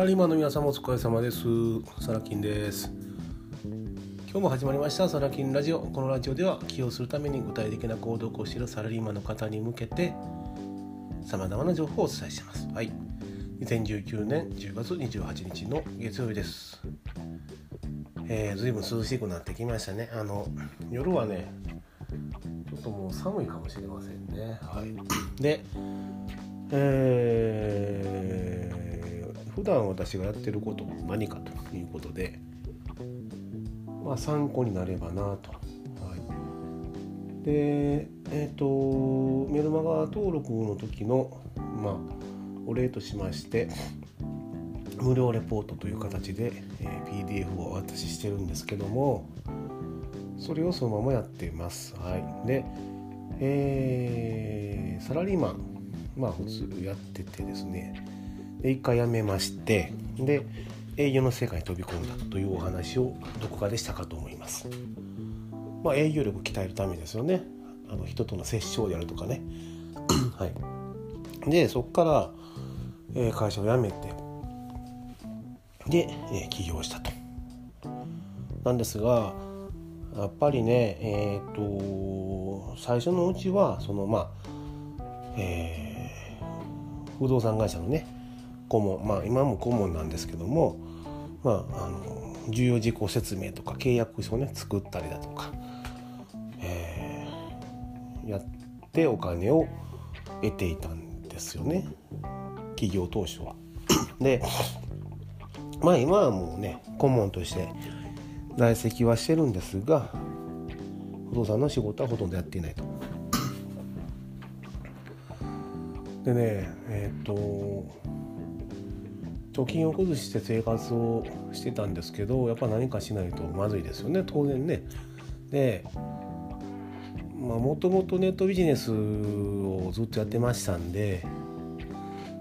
ラリーマンの皆様お疲れ様です。サラキンです。今日も始まりました。サラキンラジオ。このラジオでは起業するために具体的な行動を起こしているサラリーマンの方に向けて様々な情報をお伝えしています。はい。2019年10月28日の月曜日です。えー、ずいぶん涼しくなってきましたね。あの夜はねちょっともう寒いかもしれませんね。はい。でえー、普段私がやってることは何かということで、まあ、参考になればなと。はい、で、えっ、ー、と、メルマガ登録の時の、まあ、お礼としまして、無料レポートという形で、えー、PDF をお渡ししてるんですけども、それをそのままやっています。はい。で、えー、サラリーマンまあ普通やっててですねで一回辞めましてで営業の世界に飛び込んだというお話をどこかでしたかと思います。まあ、営業力を鍛えるためですよね。あの人との接触であるとかね。はい、でそこから、えー、会社を辞めてで、えー、起業したと。なんですがやっぱりねえっ、と最初のうちはそのまあえー不動産会社のね顧問まあ今も顧問なんですけどもまああの重要事項説明とか契約書をね作ったりだとか、えー、やってお金を得ていたんですよね企業当初は。でまあ今はもうね顧問として在籍はしてるんですが不動産の仕事はほとんどやっていないと。でねえっ、ー、と貯金を崩して生活をしてたんですけどやっぱ何かしないとまずいですよね当然ね。でもともとネットビジネスをずっとやってましたんで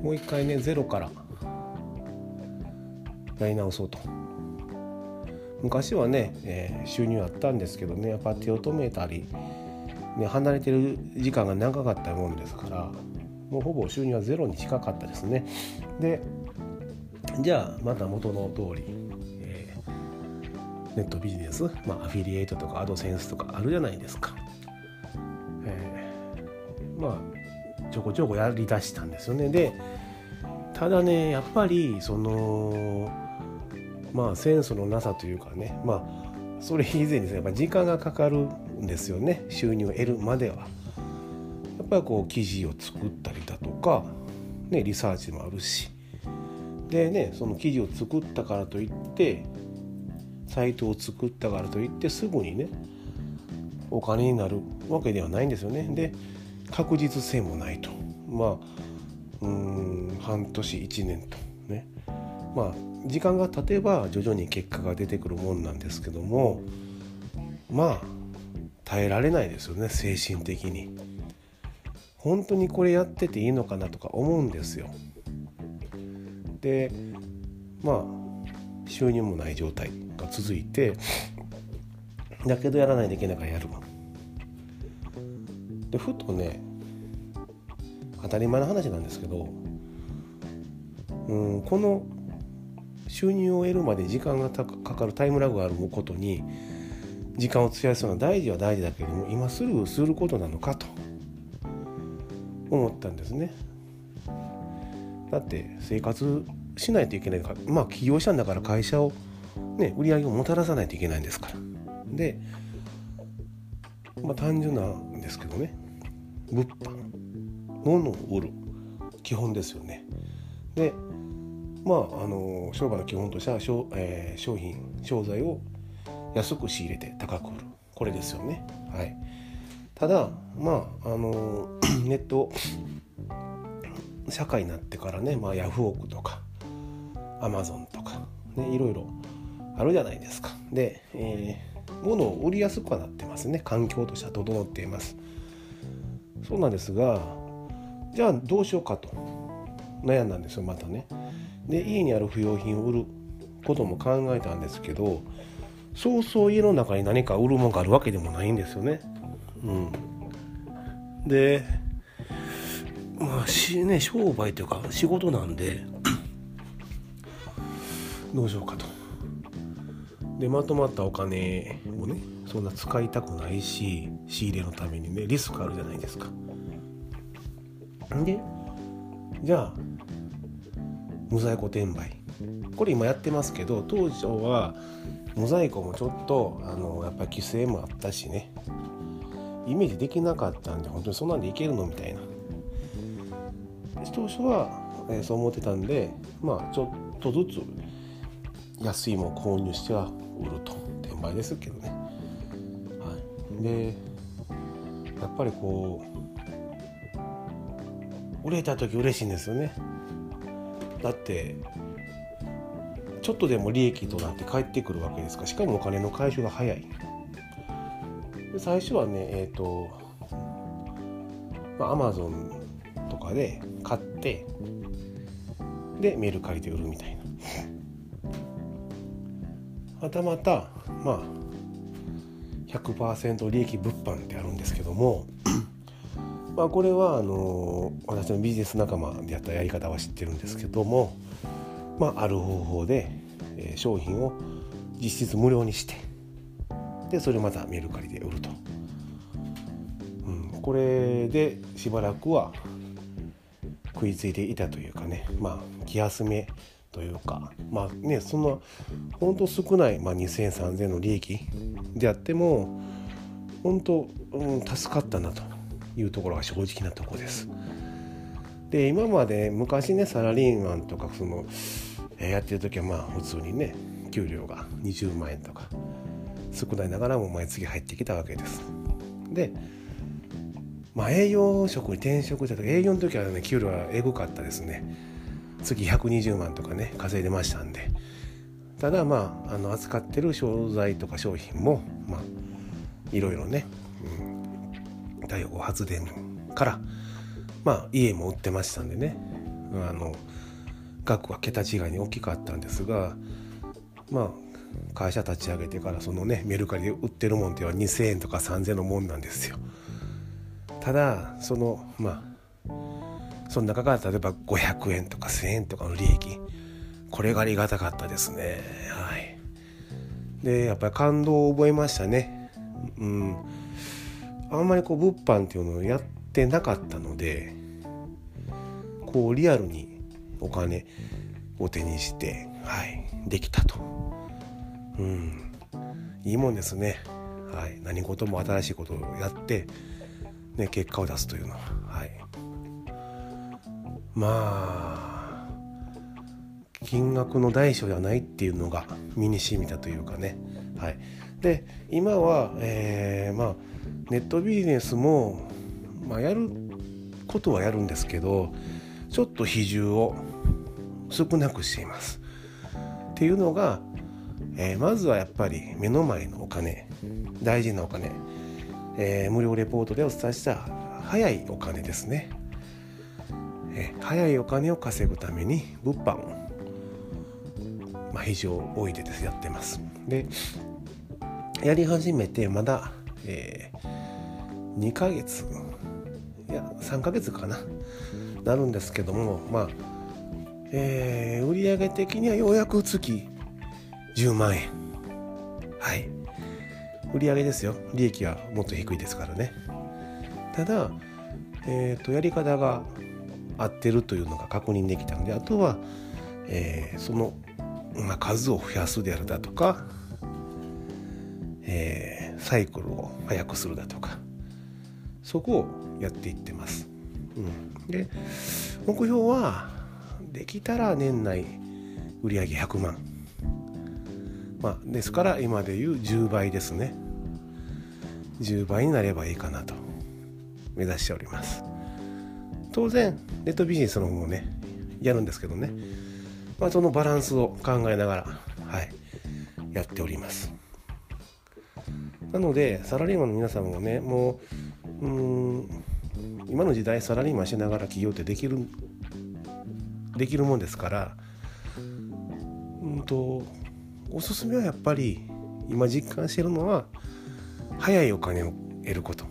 もう一回ねゼロからやり直そうと。昔はね、えー、収入あったんですけどねやっぱ手を止めたり、ね、離れてる時間が長かったもんですからもうほぼ収入はゼロに近かったですねでじゃあまた元の通り、えー、ネットビジネス、まあ、アフィリエイトとかアドセンスとかあるじゃないですか、えー、まあちょこちょこやりだしたんですよね。でただねやっぱりそのまあセンスのなさというかねまあそれ以前にやっぱ時間がかかるんですよね。収入を得るまでは。やっぱりこう記事を作ったりだとか、ね、リサーチもあるし。でねその記事を作ったからといってサイトを作ったからといってすぐにねお金になるわけではないんですよね。で確実性もないとまあうん半年1年とねまあ時間が経てば徐々に結果が出てくるもんなんですけどもまあ耐えられないですよね精神的に。本当にこれやってていいのかなとか思うんですよ。でまあ収入もない状態が続いてだけどやらないといけないからやる。でふとね当たり前の話なんですけどうんこの収入を得るまで時間がかかるタイムラグがあることに時間を費やすのは大事は大事だけども今すぐすることなのかと思ったんですね。だって生活しないといけないからまあ起業したんだから会社をね売り上げをもたらさないといけないんですから。でまあ単純なんですけどね物販物を売る基本ですよね。でまああの商売の基本としては商,、えー、商品商材を安く仕入れて高く売るこれですよね。はい、ただまああの ネット社会になってからね、まあ、ヤフオクとかアマゾンとか、ね、いろいろあるじゃないですか。で、えー、物を売りやすくはなってますね。環境としては整っています。そうなんですが、じゃあどうしようかと悩んだんですよ、またね。で、家にある不要品を売ることも考えたんですけど、そうそう家の中に何か売るものがあるわけでもないんですよね。うん。で、まあしね商売というか仕事なんで どうしようかと。でまとまったお金をねそんな使いたくないし仕入れのためにねリスクあるじゃないですか。でじゃあ無在庫転売。これ今やってますけど当時はモザイクもちょっとあのやっぱり規制もあったしね。イメージできなかったんで本当にそんなんでいけるのみたいな当初は、え、そう思ってたんでまあちょっとずつ安いもの購入しては売ると転売ですけどね、はい、でやっぱりこう売れた時嬉しいんですよね。だってちょっとでも利益となって返ってくるわけですからしかもお金の回収が早い。で最初はねえっ、ー、とまあアマゾンとかでてでメール借りて売るみたいな。またまたまあ100%利益物販ってあるんですけどもまあこれはあの私のビジネス仲間でやったやり方は知ってるんですけどもまあ、ある方法で、商品を実質無料にしてでそれをまたメルカリで売ると、うん、これでしばらくは食いついていたというかねまあ気休めというかまあねそんな本当少ない、まあ、20003000の利益であっても本当、うん、助かったなというところが正直なとこです。で今まで昔ねサラリーマンとかそのやってる時はまあ普通にね給料が20万円とか少ないながらも毎月入ってきたわけです。でまあ営業職に転職した時営業の時はね給料はエグかったですね。月120万とかね稼いでましたんでただまああの扱ってる商材とか商品もまあいろいろね、うん、太陽光発電からまあ家も売ってましたんでねあの額は桁違いに大きかったんですがまあ会社立ち上げてからそのねメルカリで売ってるもんっては2,000円とか3,000円のもんなんですよ。ただそのまあその中から例えば500円とか1,000円とかの利益これがありがたかったですねはい。でやっぱり感動を覚えましたね。うんあんまりこう物販っていうのをやってなかったのでこうリアルにお金を手にして、はい、できたと。うん、いいもんですね。はい、何事も新しいことをやって、ね、結果を出すというのは。はい、まあ金額の大小ではないっていうのが身に染みたというかね。はい、で今は、えー、まあ、ネットビジネスも、まあ、やることはやるんですけどちょっと比重を少なくしています。っていうのが、えー、まずはやっぱり目の前のお金大事なお金、えー、無料レポートでお伝えした早いお金ですね、えー、早いお金を稼ぐために物販を、まあ、非常多いでですやってます。でやり始めてまだ、えー、2ヶ月いや3ヶ月かななるんですけどもまあえー、売上的にはようやく月10万円。はい。売上ですよ。利益はもっと低いですからね。ただ、えーと、やり方が合ってるというのが確認できたのであとは、えー、その、まあ、数を増やすであるだとか、えー、サイクルを速くするだとかそこをやっていってます、うん、で目標はできたら年内売上100万。まあですから今でいう10倍ですね。10倍になればいいかなと。目指しております。当然ネットビジネスの方もねやるんですけどね、まあ、そのバランスを考えながらはいやっております。なのでサラリーマンの皆さんもねもううん今の時代サラリーマンしながら起業ってできるできるもんですからうんとおすすめはやっぱり今実感してるのは早いお金を得ること。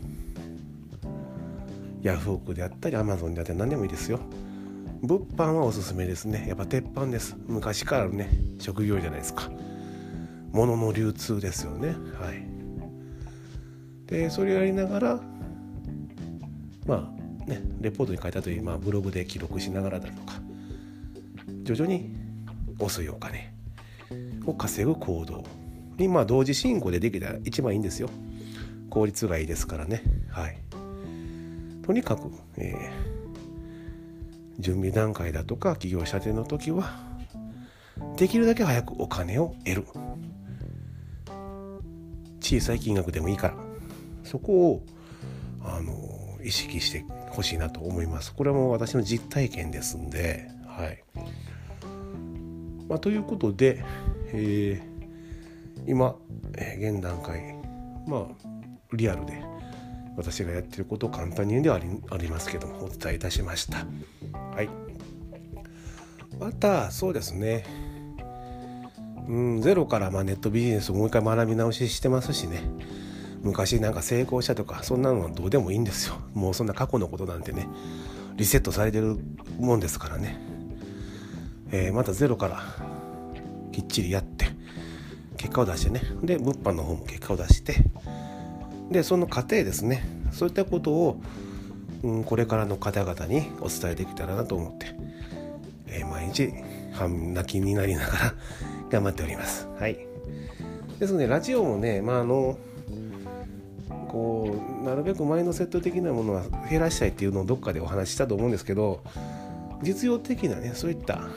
ヤフオクであったりアマゾンであったり何でもいいですよ。物販はおすすめですね。やっぱ鉄板です。昔からのね職業じゃないですか。物の流通ですよね。はい。でそれをやりながらまあねレポートに書いたという、まあ、ブログで記録しながらだとか徐々に遅いお金を稼ぐ行動にまあ同時進行でできたら一番いいんですよ。効率がいいですからね。はい。とにかく、えー、準備段階だとか企業射程の時はできるだけ早くお金を得る。小さい金額でもいいから。そこをあの意識してほしいなと思います。これはもう私の実体験ですんで。はい。まあ、ということで、えー、今、え、現段階。まあリアルで私がやってることを簡単にではありますけどもお伝えいたしました。はい。またそうですね。うんゼロからまあネットビジネスをもう一回学び直ししてますしね。昔なんか成功したとかそんなのはどうでもいいんですよ。もうそんな過去のことなんてねリセットされてるもんですからね、えー、またゼロからきっちりやって結果を出してね。で物販の方も結果を出してでその過程ですね。そういったことを、うん、これからの方々にお伝えできたらなと思って、えー、毎日半泣きになりながら 頑張っております。はい。ですのでラジオもねまああのこうなるべくマインドセット的なものは減らしたいっていうのをどっかでお話ししたと思うんですけど実用的なねそういった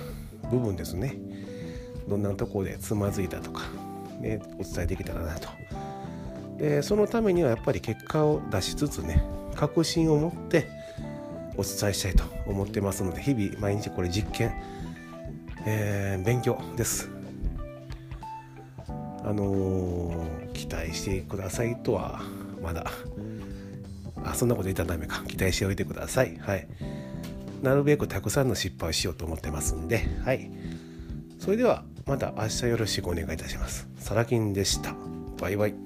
部分ですね。どんなところでつまずいたとか、ね、お伝えできたらなとでそのためにはやっぱり結果を出しつつね確信を持ってお伝えしたいと思ってますので日々毎日これ実験、えー、勉強です。あのー、期待してくださいとはまだ。あそんなこと言ったらダメか。期待しておいてください。はい。なるべくたくさんの失敗をしようと思ってますんではい。それではまた明日よろしくお願いいたします。サラキンでした。バイバイ。